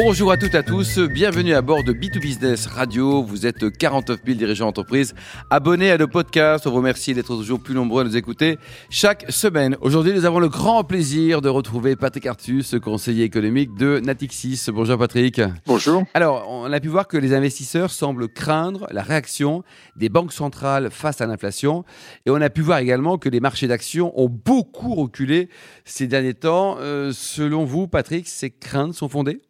Bonjour à toutes et à tous, bienvenue à bord de B2 Business Radio. Vous êtes 49 000 dirigeants d'entreprise abonnés à nos podcasts. On vous remercie d'être toujours plus nombreux à nous écouter chaque semaine. Aujourd'hui, nous avons le grand plaisir de retrouver Patrick Artus, conseiller économique de Natixis. Bonjour Patrick. Bonjour. Alors, on a pu voir que les investisseurs semblent craindre la réaction des banques centrales face à l'inflation. Et on a pu voir également que les marchés d'actions ont beaucoup reculé ces derniers temps. Euh, selon vous, Patrick, ces craintes sont fondées?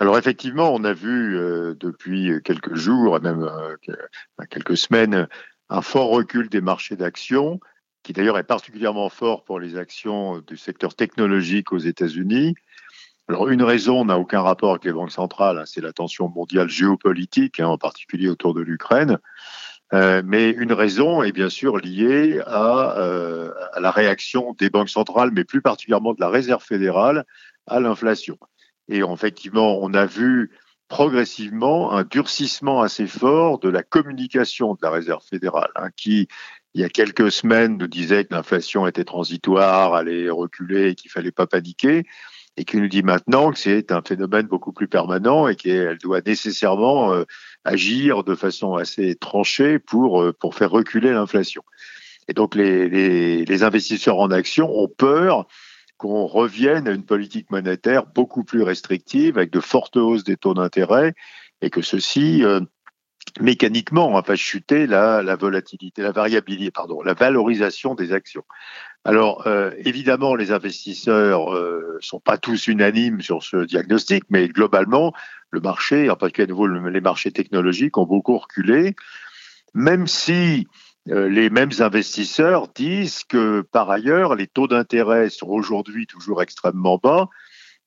Alors effectivement, on a vu euh, depuis quelques jours, même euh, quelques semaines, un fort recul des marchés d'actions, qui d'ailleurs est particulièrement fort pour les actions du secteur technologique aux États-Unis. Alors une raison n'a aucun rapport avec les banques centrales, hein, c'est la tension mondiale géopolitique, hein, en particulier autour de l'Ukraine. Euh, mais une raison est bien sûr liée à, à la réaction des banques centrales, mais plus particulièrement de la Réserve fédérale, à l'inflation. Et effectivement, on a vu progressivement un durcissement assez fort de la communication de la Réserve fédérale, hein, qui, il y a quelques semaines, nous disait que l'inflation était transitoire, allait reculer, qu'il fallait pas paniquer, et qui nous dit maintenant que c'est un phénomène beaucoup plus permanent et qu'elle doit nécessairement euh, agir de façon assez tranchée pour, euh, pour faire reculer l'inflation. Et donc les, les, les investisseurs en action ont peur qu'on revienne à une politique monétaire beaucoup plus restrictive, avec de fortes hausses des taux d'intérêt, et que ceci, euh, mécaniquement, va chuter la, la, volatilité, la variabilité, pardon, la valorisation des actions. Alors, euh, évidemment, les investisseurs euh, sont pas tous unanimes sur ce diagnostic, mais globalement, le marché, en particulier à nouveau les marchés technologiques, ont beaucoup reculé, même si les mêmes investisseurs disent que par ailleurs, les taux d'intérêt sont aujourd'hui toujours extrêmement bas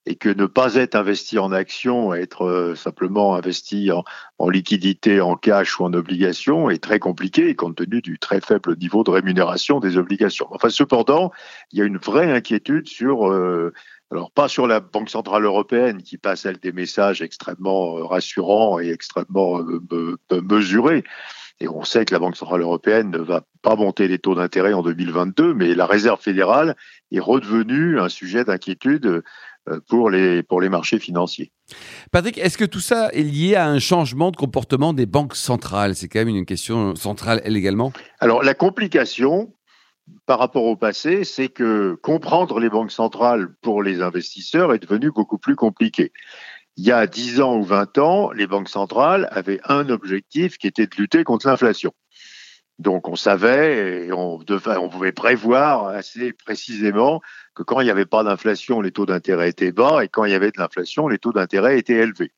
et que ne pas être investi en actions, être euh, simplement investi en, en, liquidité, en cash ou en obligations est très compliqué compte tenu du très faible niveau de rémunération des obligations. Enfin, cependant, il y a une vraie inquiétude sur, euh, alors pas sur la Banque centrale européenne qui passe elle des messages extrêmement rassurants et extrêmement mesurés, et on sait que la Banque centrale européenne ne va pas monter les taux d'intérêt en 2022, mais la Réserve fédérale est redevenue un sujet d'inquiétude euh, pour les, pour les marchés financiers. Patrick, est-ce que tout ça est lié à un changement de comportement des banques centrales? C'est quand même une question centrale, elle également. Alors, la complication par rapport au passé, c'est que comprendre les banques centrales pour les investisseurs est devenu beaucoup plus compliqué il y a 10 ans ou 20 ans, les banques centrales avaient un objectif qui était de lutter contre l'inflation. Donc on savait et on, devait, on pouvait prévoir assez précisément que quand il n'y avait pas d'inflation, les taux d'intérêt étaient bas et quand il y avait de l'inflation, les taux d'intérêt étaient élevés.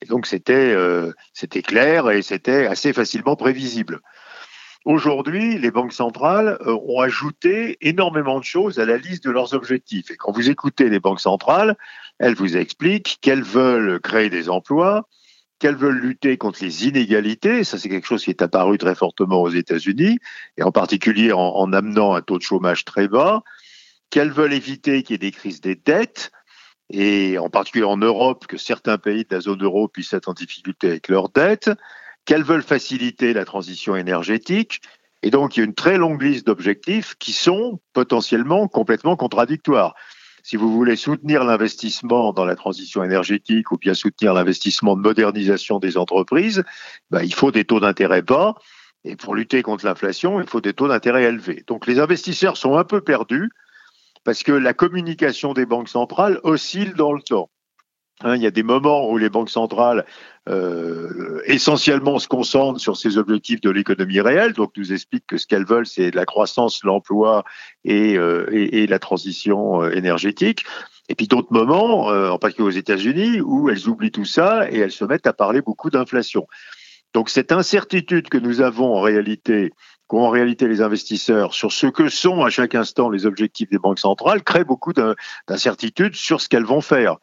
Et donc c'était euh, c'était clair et c'était assez facilement prévisible. Aujourd'hui, les banques centrales euh, ont ajouté énormément de choses à la liste de leurs objectifs. Et quand vous écoutez les banques centrales, elles vous expliquent qu'elles veulent créer des emplois, qu'elles veulent lutter contre les inégalités. Ça, c'est quelque chose qui est apparu très fortement aux États-Unis, et en particulier en, en, amenant un taux de chômage très bas, qu'elles veulent éviter qu'il y ait des crises des dettes, et en particulier en Europe, que certains pays de la zone euro puissent être en difficulté avec leurs dettes, qu'elles veulent faciliter la transition énergétique. Et donc, il y a une très longue liste d'objectifs qui sont potentiellement complètement contradictoires. Si vous voulez soutenir l'investissement dans la transition énergétique ou bien soutenir l'investissement de modernisation des entreprises, ben, il faut des taux d'intérêt bas. Et pour lutter contre l'inflation, il faut des taux d'intérêt élevés. Donc les investisseurs sont un peu perdus parce que la communication des banques centrales oscille dans le temps. Hein, il y a des moments où les banques centrales euh, essentiellement se concentrent sur ces objectifs de l'économie réelle, donc nous expliquent que ce qu'elles veulent, c'est la croissance, l'emploi et, euh, et, et, la transition euh, énergétique. Et puis d'autres moments, euh, en particulier aux États-Unis, où elles oublient tout ça et elles se mettent à parler beaucoup d'inflation. Donc cette incertitude que nous avons en réalité qu'ont en réalité les investisseurs sur ce que sont à chaque instant les objectifs des banques centrales crée beaucoup d'incertitudes sur ce qu'elles vont faire.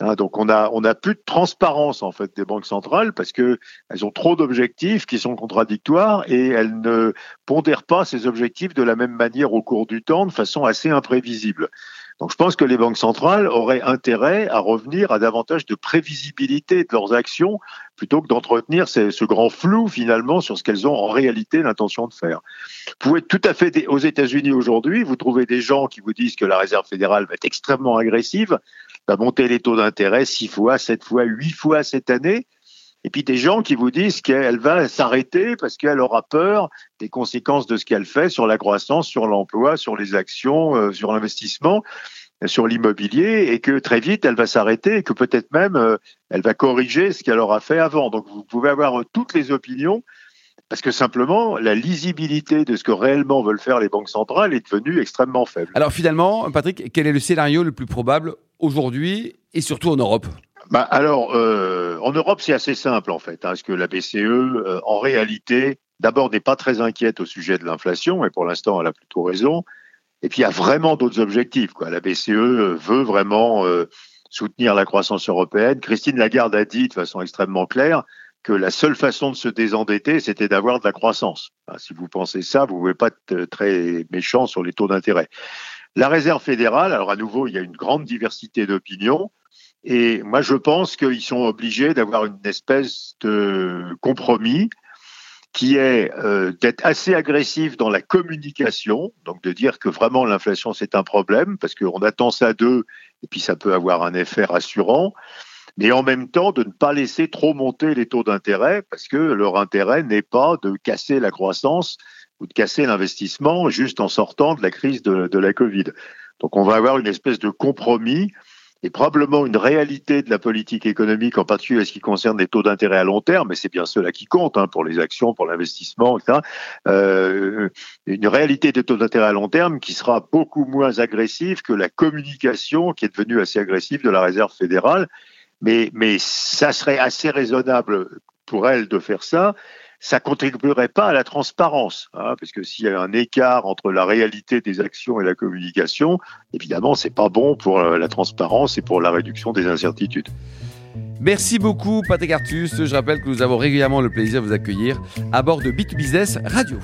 Hein, donc on a on a plus de transparence en fait des banques centrales parce que elles ont trop d'objectifs qui sont contradictoires et elles ne pondèrent pas ces objectifs de la même manière au cours du temps de façon assez imprévisible. Donc je pense que les banques centrales auraient intérêt à revenir à davantage de prévisibilité de leurs actions plutôt que d'entretenir ce, grand flou finalement sur ce qu'elles ont en réalité l'intention de faire. Vous pouvez tout à fait aux États-Unis aujourd'hui, vous trouvez des gens qui vous disent que la Réserve fédérale va être extrêmement agressive, va monter les taux d'intérêt six fois, sept fois, huit fois cette année. Et puis des gens qui vous disent qu'elle va s'arrêter parce qu'elle aura peur des conséquences de ce qu'elle fait sur la croissance, sur l'emploi, sur les actions, euh, sur l'investissement, euh, sur l'immobilier, et que très vite elle va s'arrêter et que peut-être même euh, elle va corriger ce qu'elle aura fait avant. Donc vous pouvez avoir toutes les opinions parce que simplement, la lisibilité de ce que réellement veulent faire les banques centrales est devenue extrêmement faible. Alors finalement, Patrick, quel est le scénario le plus probable aujourd'hui et surtout en Europe bah, alors, euh, en Europe, c'est assez simple en fait, hein, parce que la BCE, euh, en réalité, d'abord n'est pas très inquiète au sujet de l'inflation, et pour l'instant, elle a plutôt raison. Et puis, il y a vraiment d'autres objectifs. La BCE euh, veut vraiment soutenir la croissance européenne. Christine Lagarde a dit de façon extrêmement claire que la seule façon de se désendetter, c'était d'avoir de la croissance. si vous pensez ça, vous ne pouvez pas être très méchant sur les taux d'intérêt. La Réserve fédérale, alors à nouveau, il y a une grande diversité d'opinions. Et moi, je pense qu'ils sont obligés d'avoir une espèce de compromis qui est euh, d'être assez agressif dans la communication, donc de dire que vraiment l'inflation c'est un problème, parce qu'on attend ça d'eux, et puis ça peut avoir un effet rassurant, mais en même temps de ne pas laisser trop monter les taux d'intérêt, parce que leur intérêt n'est pas de casser la croissance ou de casser l'investissement juste en sortant de la crise de, la Covid. Donc on va avoir une espèce de compromis et probablement une réalité de la politique économique, en particulier ce qui concerne les taux d'intérêt à long terme, mais c'est bien cela qui compte hein, pour les actions, pour l'investissement, etc. Euh, une réalité des taux d'intérêt à long terme qui sera beaucoup moins agressive que la communication qui est devenue assez agressive de la Réserve fédérale. Mais, mais ça serait assez raisonnable pour elle de faire ça ça contribuerait pas à la transparence, hein, parce que s'il y a un écart entre la réalité des actions et la communication, évidemment, c'est pas bon pour euh, la transparence et pour la réduction des incertitudes. Merci beaucoup, Patrick Artus. Je rappelle que nous avons régulièrement le plaisir de vous accueillir à bord de Bit Business Radio.